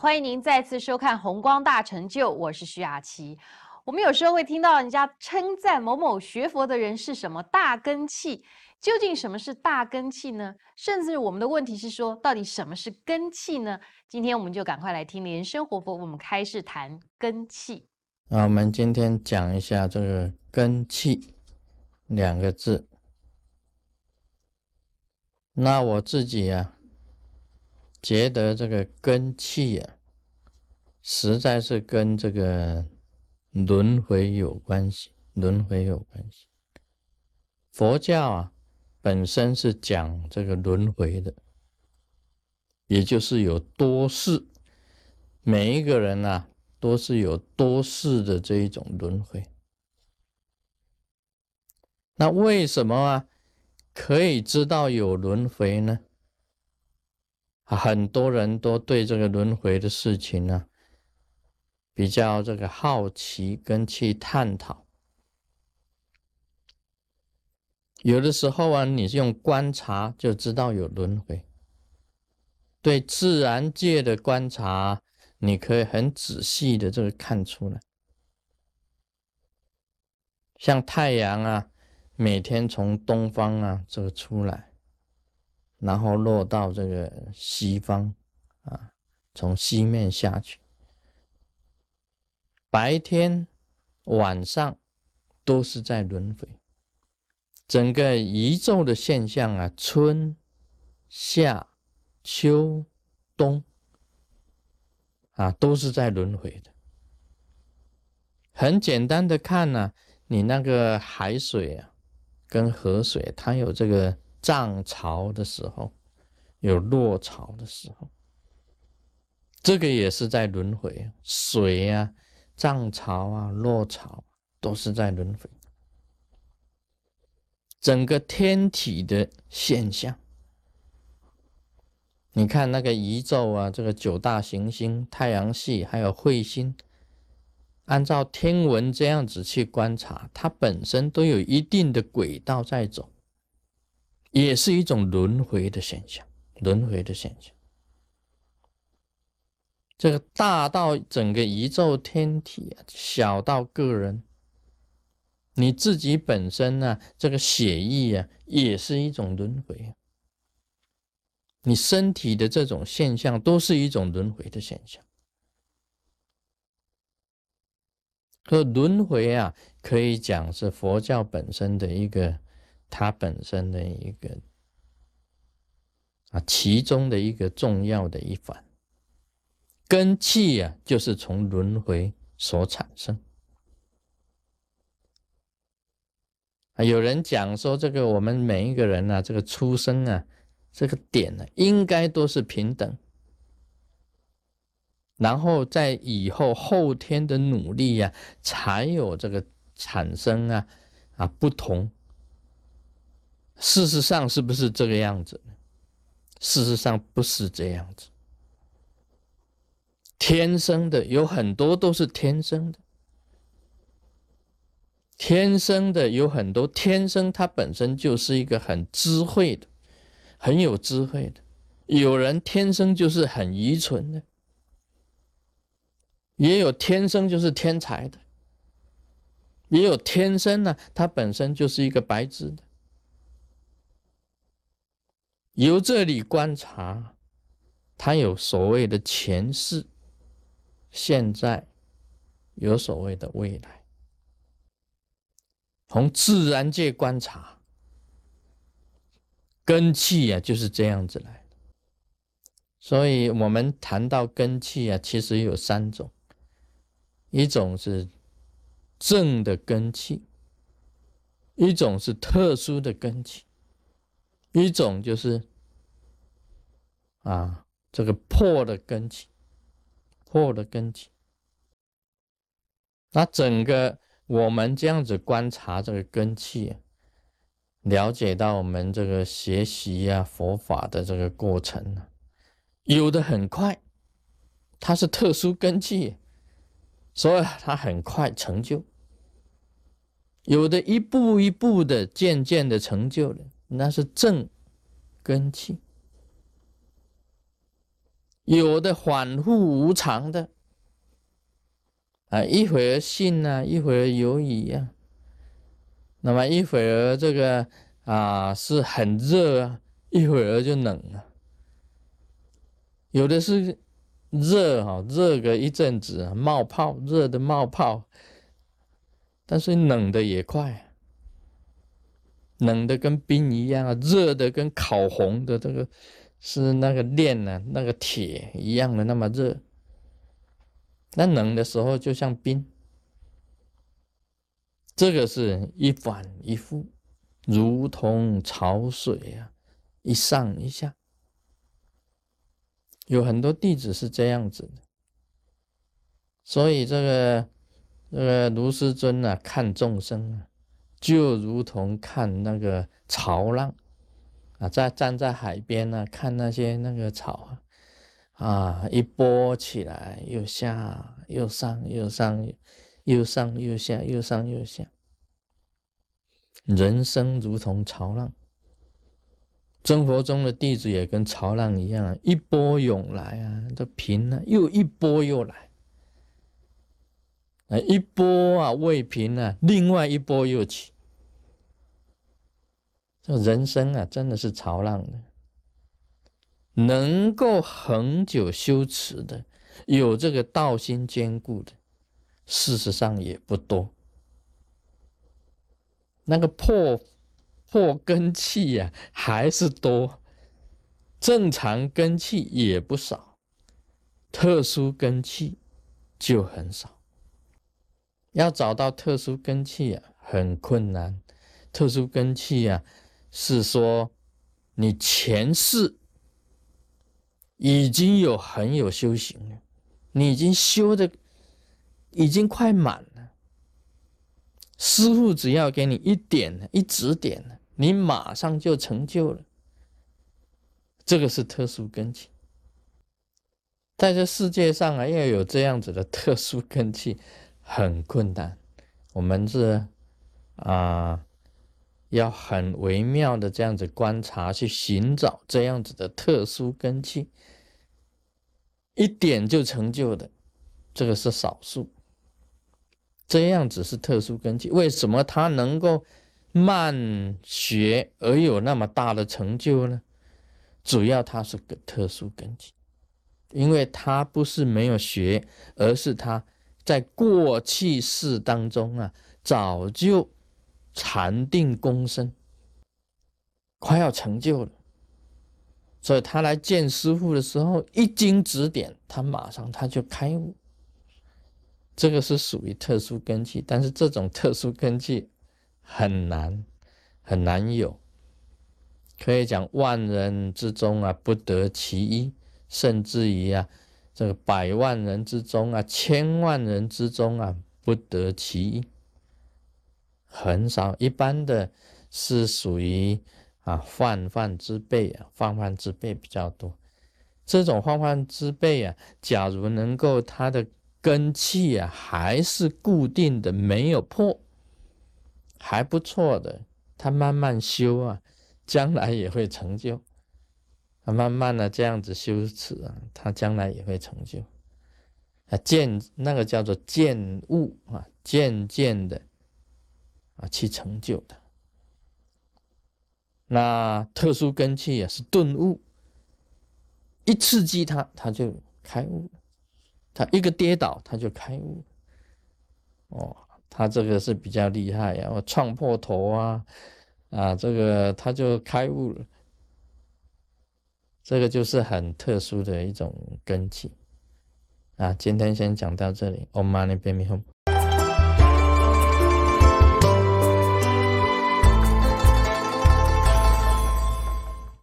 欢迎您再次收看《红光大成就》，我是徐雅琪。我们有时候会听到人家称赞某某学佛的人是什么大根器，究竟什么是大根器呢？甚至我们的问题是说，到底什么是根器呢？今天我们就赶快来听莲生活佛，我们开始谈根器。那我们今天讲一下这个根器两个字。那我自己啊。觉得这个根气啊，实在是跟这个轮回有关系，轮回有关系。佛教啊，本身是讲这个轮回的，也就是有多世，每一个人呐，都是有多世的这一种轮回。那为什么啊，可以知道有轮回呢？很多人都对这个轮回的事情呢，比较这个好奇跟去探讨。有的时候啊，你是用观察就知道有轮回。对自然界的观察，你可以很仔细的这个看出来。像太阳啊，每天从东方啊这个出来。然后落到这个西方，啊，从西面下去。白天、晚上都是在轮回。整个宇宙的现象啊，春、夏、秋、冬，啊，都是在轮回的。很简单的看呢，你那个海水啊，跟河水，它有这个。涨潮的时候，有落潮的时候，这个也是在轮回。水啊，涨潮啊，落潮都是在轮回。整个天体的现象，你看那个宇宙啊，这个九大行星、太阳系还有彗星，按照天文这样子去观察，它本身都有一定的轨道在走。也是一种轮回的现象，轮回的现象。这个大到整个宇宙天体啊，小到个人，你自己本身呢，这个血液啊，也是一种轮回。你身体的这种现象，都是一种轮回的现象。可轮回啊，可以讲是佛教本身的一个。它本身的一个啊，其中的一个重要的一环根气啊，就是从轮回所产生。啊，有人讲说，这个我们每一个人啊，这个出生啊，这个点呢，应该都是平等，然后在以后后天的努力呀，才有这个产生啊啊不同。事实上是不是这个样子呢？事实上不是这样子。天生的有很多都是天生的，天生的有很多，天生它本身就是一个很智慧的，很有智慧的。有人天生就是很愚蠢的，也有天生就是天才的，也有天生呢，他本身就是一个白痴的。由这里观察，他有所谓的前世、现在，有所谓的未来。从自然界观察，根气啊就是这样子来的。所以，我们谈到根气啊，其实有三种：一种是正的根气，一种是特殊的根气。一种就是啊，这个破的根基，破的根基。那整个我们这样子观察这个根气，了解到我们这个学习呀佛法的这个过程呢，有的很快，它是特殊根气，所以它很快成就；有的一步一步的渐渐的成就了。那是正根气，有的反复无常的啊，一会儿信啊，一会儿犹疑啊，那么一会儿这个啊是很热啊，一会儿就冷了，有的是热哈，热个一阵子冒泡，热的冒泡，但是冷的也快。冷的跟冰一样啊，热的跟烤红的这个是那个炼呢，那个铁一样的那么热。那冷的时候就像冰，这个是一反一复，如同潮水啊，一上一下。有很多弟子是这样子的，所以这个这个卢师尊啊，看众生啊。就如同看那个潮浪啊，在站在海边呢，看那些那个草啊，啊，一波起来又下，又上又上，又上又下，又上又下。人生如同潮浪，真佛中的弟子也跟潮浪一样，一波涌来啊，都平了，又一波又来。啊，一波啊未平啊，另外一波又起。这人生啊，真的是潮浪的。能够恒久修持的，有这个道心坚固的，事实上也不多。那个破破根气呀，还是多；正常根气也不少，特殊根气就很少。要找到特殊根器啊，很困难。特殊根器啊，是说你前世已经有很有修行了，你已经修的已经快满了。师傅只要给你一点一指点你马上就成就了。这个是特殊根器，在这世界上啊，要有这样子的特殊根器。很困难，我们是啊，要很微妙的这样子观察，去寻找这样子的特殊根器，一点就成就的，这个是少数。这样子是特殊根器，为什么他能够慢学而有那么大的成就呢？主要他是个特殊根基，因为他不是没有学，而是他。在过去世当中啊，早就禅定功深，快要成就了，所以他来见师傅的时候，一经指点，他马上他就开悟。这个是属于特殊根器，但是这种特殊根器很难很难有，可以讲万人之中啊不得其一，甚至于啊。这个百万人之中啊，千万人之中啊，不得其一，很少。一般的是属于啊泛泛之辈啊，泛泛之辈比较多。这种泛泛之辈啊，假如能够他的根气啊还是固定的，没有破，还不错的，他慢慢修啊，将来也会成就。慢慢的这样子修持啊，他将来也会成就啊，渐那个叫做渐悟啊，渐渐的啊去成就的。那特殊根器啊是顿悟，一刺激他，他就开悟他一个跌倒，他就开悟。哦，他这个是比较厉害呀，我撞破头啊啊，这个他就开悟了。这个就是很特殊的一种根基啊！今天先讲到这里，Om Mani Padme Hum。